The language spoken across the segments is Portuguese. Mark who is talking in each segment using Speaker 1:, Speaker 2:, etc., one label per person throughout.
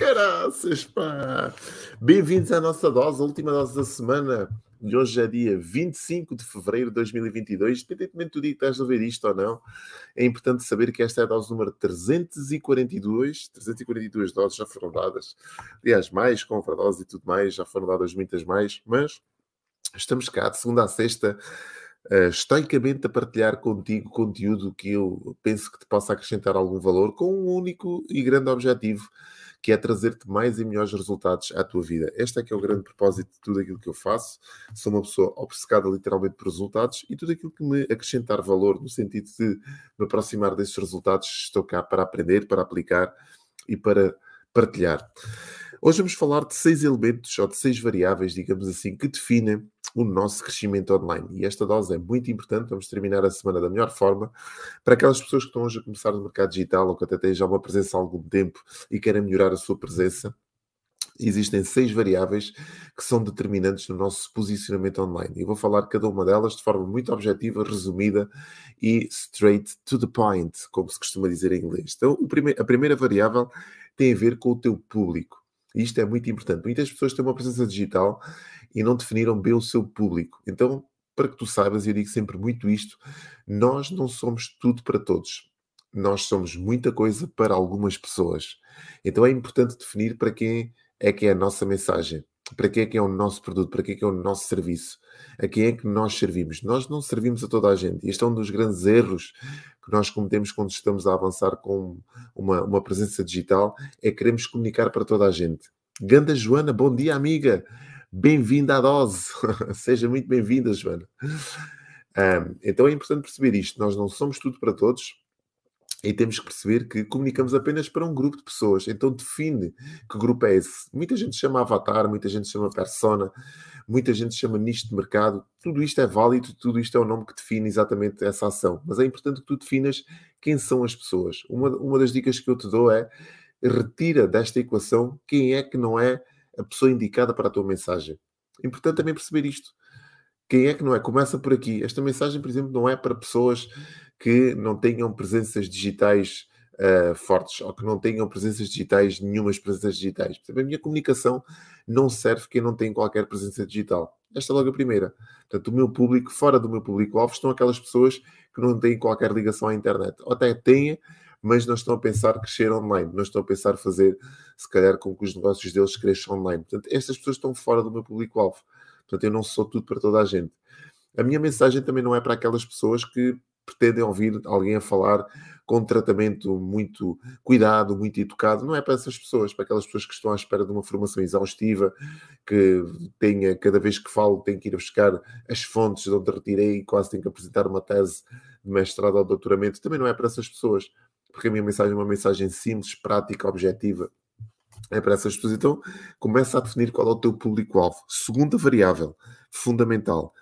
Speaker 1: Caraças, pá! Bem-vindos à nossa dose, a última dose da semana. E hoje é dia 25 de fevereiro de 2022. Independentemente do dia que estás a ver isto ou não, é importante saber que esta é a dose número 342. 342 doses já foram dadas. Aliás, mais com overdose e tudo mais, já foram dadas muitas mais, mas estamos cá de segunda a sexta uh, estoicamente a partilhar contigo conteúdo que eu penso que te possa acrescentar algum valor com um único e grande objetivo, que é trazer-te mais e melhores resultados à tua vida. Este é que é o grande propósito de tudo aquilo que eu faço. Sou uma pessoa obcecada literalmente por resultados e tudo aquilo que me acrescentar valor no sentido de me aproximar desses resultados, estou cá para aprender, para aplicar e para partilhar. Hoje vamos falar de seis elementos ou de seis variáveis, digamos assim, que definem o nosso crescimento online. E esta dose é muito importante. Vamos terminar a semana da melhor forma. Para aquelas pessoas que estão hoje a começar no mercado digital ou que até têm já uma presença há algum tempo e querem melhorar a sua presença, existem seis variáveis que são determinantes no nosso posicionamento online. E vou falar cada uma delas de forma muito objetiva, resumida e straight to the point, como se costuma dizer em inglês. Então, a primeira variável tem a ver com o teu público. Isto é muito importante. Muitas pessoas têm uma presença digital e não definiram bem o seu público. Então, para que tu saibas, eu digo sempre muito isto: nós não somos tudo para todos. Nós somos muita coisa para algumas pessoas. Então é importante definir para quem é que é a nossa mensagem, para quem é que é o nosso produto, para quem é que é o nosso serviço, a quem é que nós servimos. Nós não servimos a toda a gente. Este é um dos grandes erros nós cometemos quando estamos a avançar com uma, uma presença digital, é queremos comunicar para toda a gente. Ganda Joana, bom dia, amiga. Bem-vinda à dose. Seja muito bem-vinda, Joana. Um, então é importante perceber isto. Nós não somos tudo para todos e temos que perceber que comunicamos apenas para um grupo de pessoas. Então define que grupo é esse. Muita gente chama avatar, muita gente chama persona, muita gente chama nicho de mercado. Tudo isto é válido, tudo isto é o nome que define exatamente essa ação. Mas é importante que tu definas quem são as pessoas. Uma, uma das dicas que eu te dou é retira desta equação quem é que não é a pessoa indicada para a tua mensagem. É importante também perceber isto. Quem é que não é? Começa por aqui. Esta mensagem, por exemplo, não é para pessoas que não tenham presenças digitais uh, fortes ou que não tenham presenças digitais, nenhumas presenças digitais. Portanto, a minha comunicação não serve quem não tem qualquer presença digital. Esta é logo a primeira. Portanto, o meu público, fora do meu público-alvo, estão aquelas pessoas que não têm qualquer ligação à internet. Ou até têm, mas não estão a pensar crescer online, não estão a pensar fazer, se calhar, com que os negócios deles cresçam online. Portanto, estas pessoas estão fora do meu público-alvo. Portanto, eu não sou tudo para toda a gente. A minha mensagem também não é para aquelas pessoas que pretendem ouvir alguém a falar com tratamento muito cuidado, muito educado, não é para essas pessoas, para aquelas pessoas que estão à espera de uma formação exaustiva, que tenha, cada vez que falo, tem que ir buscar as fontes de onde retirei, quase tenho que apresentar uma tese de mestrado ou doutoramento, também não é para essas pessoas, porque a minha mensagem é uma mensagem simples, prática, objetiva, é para essas pessoas. Então, começa a definir qual é o teu público-alvo. Segunda variável, fundamental,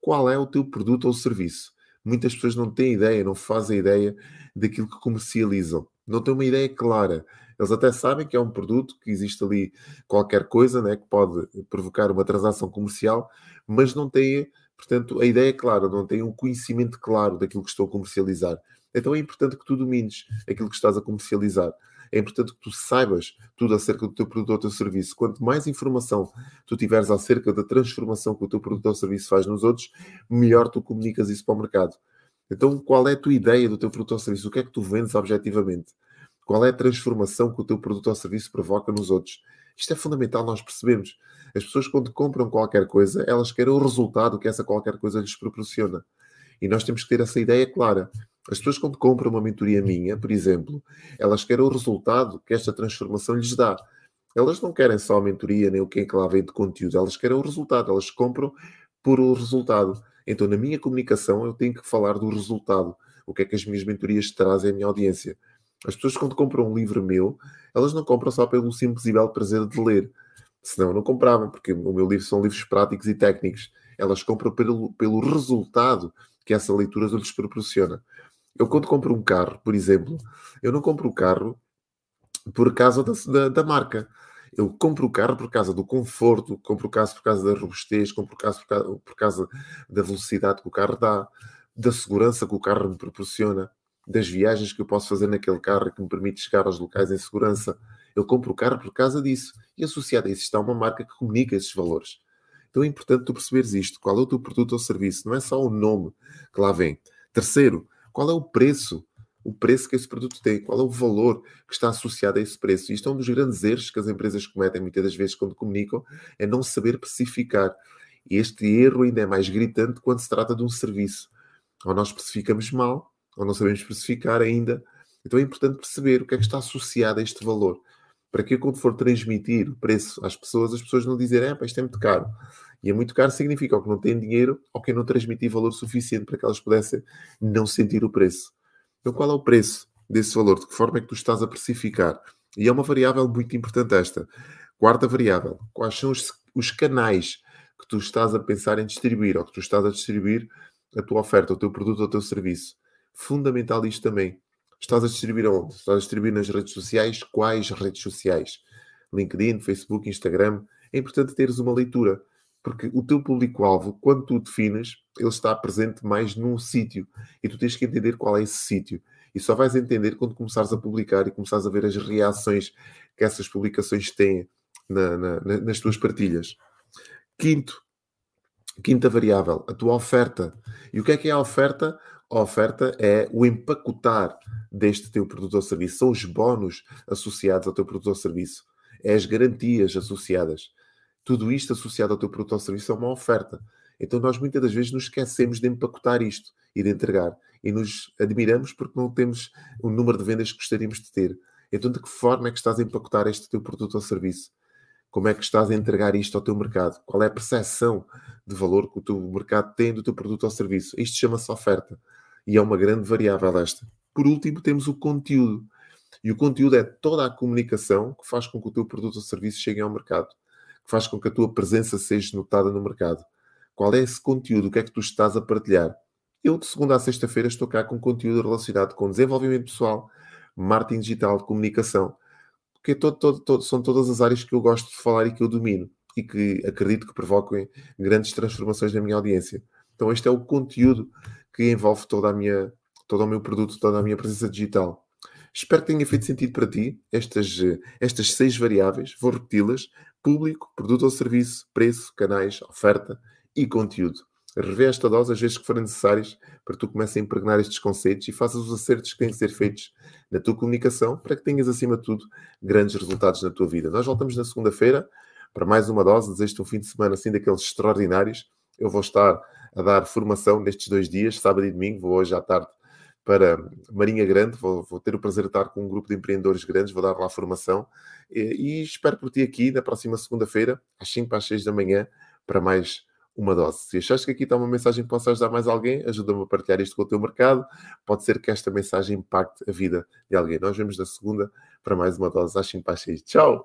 Speaker 1: qual é o teu produto ou serviço? Muitas pessoas não têm ideia, não fazem ideia daquilo que comercializam. Não têm uma ideia clara. Eles até sabem que é um produto, que existe ali qualquer coisa né, que pode provocar uma transação comercial, mas não têm, portanto, a ideia clara, não têm um conhecimento claro daquilo que estão a comercializar. Então é importante que tu domines aquilo que estás a comercializar é importante que tu saibas tudo acerca do teu produto ou teu serviço. Quanto mais informação tu tiveres acerca da transformação que o teu produto ou serviço faz nos outros, melhor tu comunicas isso para o mercado. Então, qual é a tua ideia do teu produto ou serviço? O que é que tu vendes objetivamente? Qual é a transformação que o teu produto ou serviço provoca nos outros? Isto é fundamental nós percebemos. As pessoas, quando compram qualquer coisa, elas querem o resultado que essa qualquer coisa lhes proporciona. E nós temos que ter essa ideia clara. As pessoas, quando compram uma mentoria minha, por exemplo, elas querem o resultado que esta transformação lhes dá. Elas não querem só a mentoria, nem o que é que lá vem de conteúdo, elas querem o resultado, elas compram por o resultado. Então, na minha comunicação, eu tenho que falar do resultado. O que é que as minhas mentorias trazem à minha audiência? As pessoas, quando compram um livro meu, elas não compram só pelo simples e belo prazer de ler. Senão, não compravam, porque o meu livro são livros práticos e técnicos. Elas compram pelo, pelo resultado que essa leitura lhes proporciona. Eu, quando compro um carro, por exemplo, eu não compro o carro por causa da, da, da marca. Eu compro o carro por causa do conforto, compro o carro por causa da robustez, compro o carro por causa, por causa da velocidade que o carro dá, da segurança que o carro me proporciona, das viagens que eu posso fazer naquele carro que me permite chegar aos locais em segurança. Eu compro o carro por causa disso. E associado a isso está uma marca que comunica esses valores. Então é importante tu perceberes isto. Qual é o teu produto ou serviço? Não é só o nome que lá vem. Terceiro, qual é o preço? O preço que esse produto tem, qual é o valor que está associado a esse preço. Isto é um dos grandes erros que as empresas cometem muitas das vezes quando comunicam, é não saber precificar. E este erro ainda é mais gritante quando se trata de um serviço. Ou nós especificamos mal, ou não sabemos especificar ainda. Então é importante perceber o que é que está associado a este valor. Para que quando for transmitir o preço às pessoas, as pessoas não dizerem, é, isto é muito caro. E é muito caro significa ou que não tem dinheiro ou que não transmitir valor suficiente para que elas pudessem não sentir o preço. Então, qual é o preço desse valor? De que forma é que tu estás a precificar? E é uma variável muito importante esta. Quarta variável, quais são os, os canais que tu estás a pensar em distribuir ou que tu estás a distribuir a tua oferta, o teu produto ou o teu serviço? Fundamental isto também. Estás a distribuir aonde? Estás a distribuir nas redes sociais? Quais redes sociais? LinkedIn, Facebook, Instagram. É importante teres uma leitura. Porque o teu público-alvo, quando tu defines, ele está presente mais num sítio e tu tens que entender qual é esse sítio. E só vais entender quando começares a publicar e começares a ver as reações que essas publicações têm na, na, nas tuas partilhas. Quinto, quinta variável, a tua oferta. E o que é que é a oferta? A oferta é o empacotar deste teu produto ou serviço. São os bónus associados ao teu produto ou serviço. É as garantias associadas tudo isto associado ao teu produto ou serviço é uma oferta. Então nós muitas das vezes nos esquecemos de empacotar isto e de entregar. E nos admiramos porque não temos o número de vendas que gostaríamos de ter. Então de que forma é que estás a empacotar este teu produto ou serviço? Como é que estás a entregar isto ao teu mercado? Qual é a percepção de valor que o teu mercado tem do teu produto ou serviço? Isto chama-se oferta. E é uma grande variável esta. Por último, temos o conteúdo. E o conteúdo é toda a comunicação que faz com que o teu produto ou serviço chegue ao mercado que faz com que a tua presença seja notada no mercado? Qual é esse conteúdo? O que é que tu estás a partilhar? Eu, de segunda a sexta-feira, estou cá com conteúdo relacionado com desenvolvimento pessoal, marketing digital, comunicação, porque é todo, todo, todo, são todas as áreas que eu gosto de falar e que eu domino e que acredito que provoquem grandes transformações na minha audiência. Então, este é o conteúdo que envolve toda a minha, todo o meu produto, toda a minha presença digital. Espero que tenha feito sentido para ti estas, estas seis variáveis. Vou repeti-las público, produto ou serviço, preço, canais, oferta e conteúdo. Revê esta dose às vezes que forem necessárias para que tu comeces a impregnar estes conceitos e faças os acertos que têm de ser feitos na tua comunicação para que tenhas, acima de tudo, grandes resultados na tua vida. Nós voltamos na segunda-feira para mais uma dose. Desejo-te um fim de semana assim daqueles extraordinários. Eu vou estar a dar formação nestes dois dias, sábado e domingo. Vou hoje à tarde para Marinha Grande. Vou, vou, ter o prazer de estar com um grupo de empreendedores grandes, vou dar lá formação e, e espero por ti aqui na próxima segunda-feira, às 5 às 6 da manhã, para mais uma dose. Se achaste que aqui está uma mensagem que possa ajudar mais alguém, ajuda-me a partilhar isto com o teu mercado. Pode ser que esta mensagem impacte a vida de alguém. Nós vemos na segunda para mais uma dose às 5 às 6. Tchau!